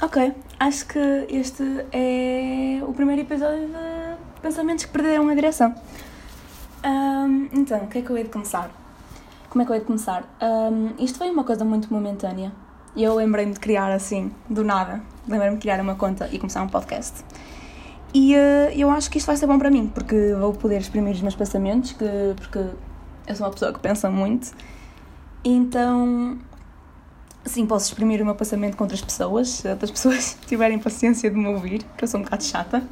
Ok, acho que este é o primeiro episódio de Pensamentos que Perderam a Direção. Um, então, o que é que eu hei de começar? Como é que eu hei de começar? Um, isto foi uma coisa muito momentânea. Eu lembrei-me de criar assim, do nada. Lembrei-me de criar uma conta e começar um podcast. E uh, eu acho que isto vai ser bom para mim, porque vou poder exprimir os meus pensamentos, que, porque eu sou uma pessoa que pensa muito. Então, sim, posso exprimir o meu pensamento com outras pessoas, se outras pessoas tiverem paciência de me ouvir, que eu sou um bocado chata.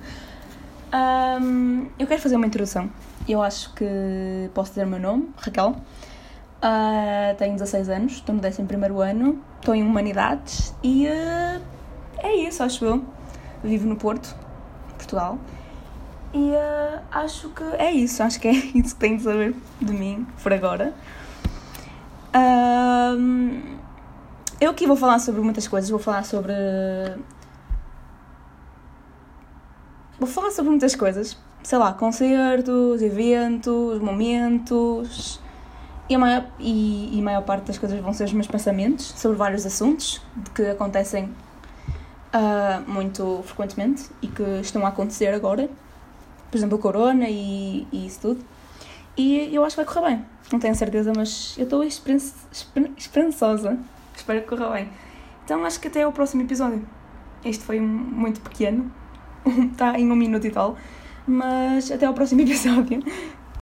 Um, eu quero fazer uma introdução. Eu acho que posso dizer o meu nome, Raquel. Uh, tenho 16 anos, estou no 11 ano, estou em Humanidades e uh, é isso, acho eu. Vivo no Porto, Portugal. E uh, acho que é isso, acho que é isso que tenho de saber de mim por agora. Eu aqui vou falar sobre muitas coisas, vou falar sobre. Vou falar sobre muitas coisas, sei lá, concertos, eventos, momentos. E a, maior, e, e a maior parte das coisas vão ser os meus pensamentos sobre vários assuntos que acontecem uh, muito frequentemente e que estão a acontecer agora. Por exemplo, o Corona e, e isso tudo. E eu acho que vai correr bem. Não tenho certeza, mas eu estou esperançosa. Espero que corra bem. Então acho que até ao próximo episódio. Este foi muito pequeno. Está em um minuto e tal. Mas até ao próximo episódio.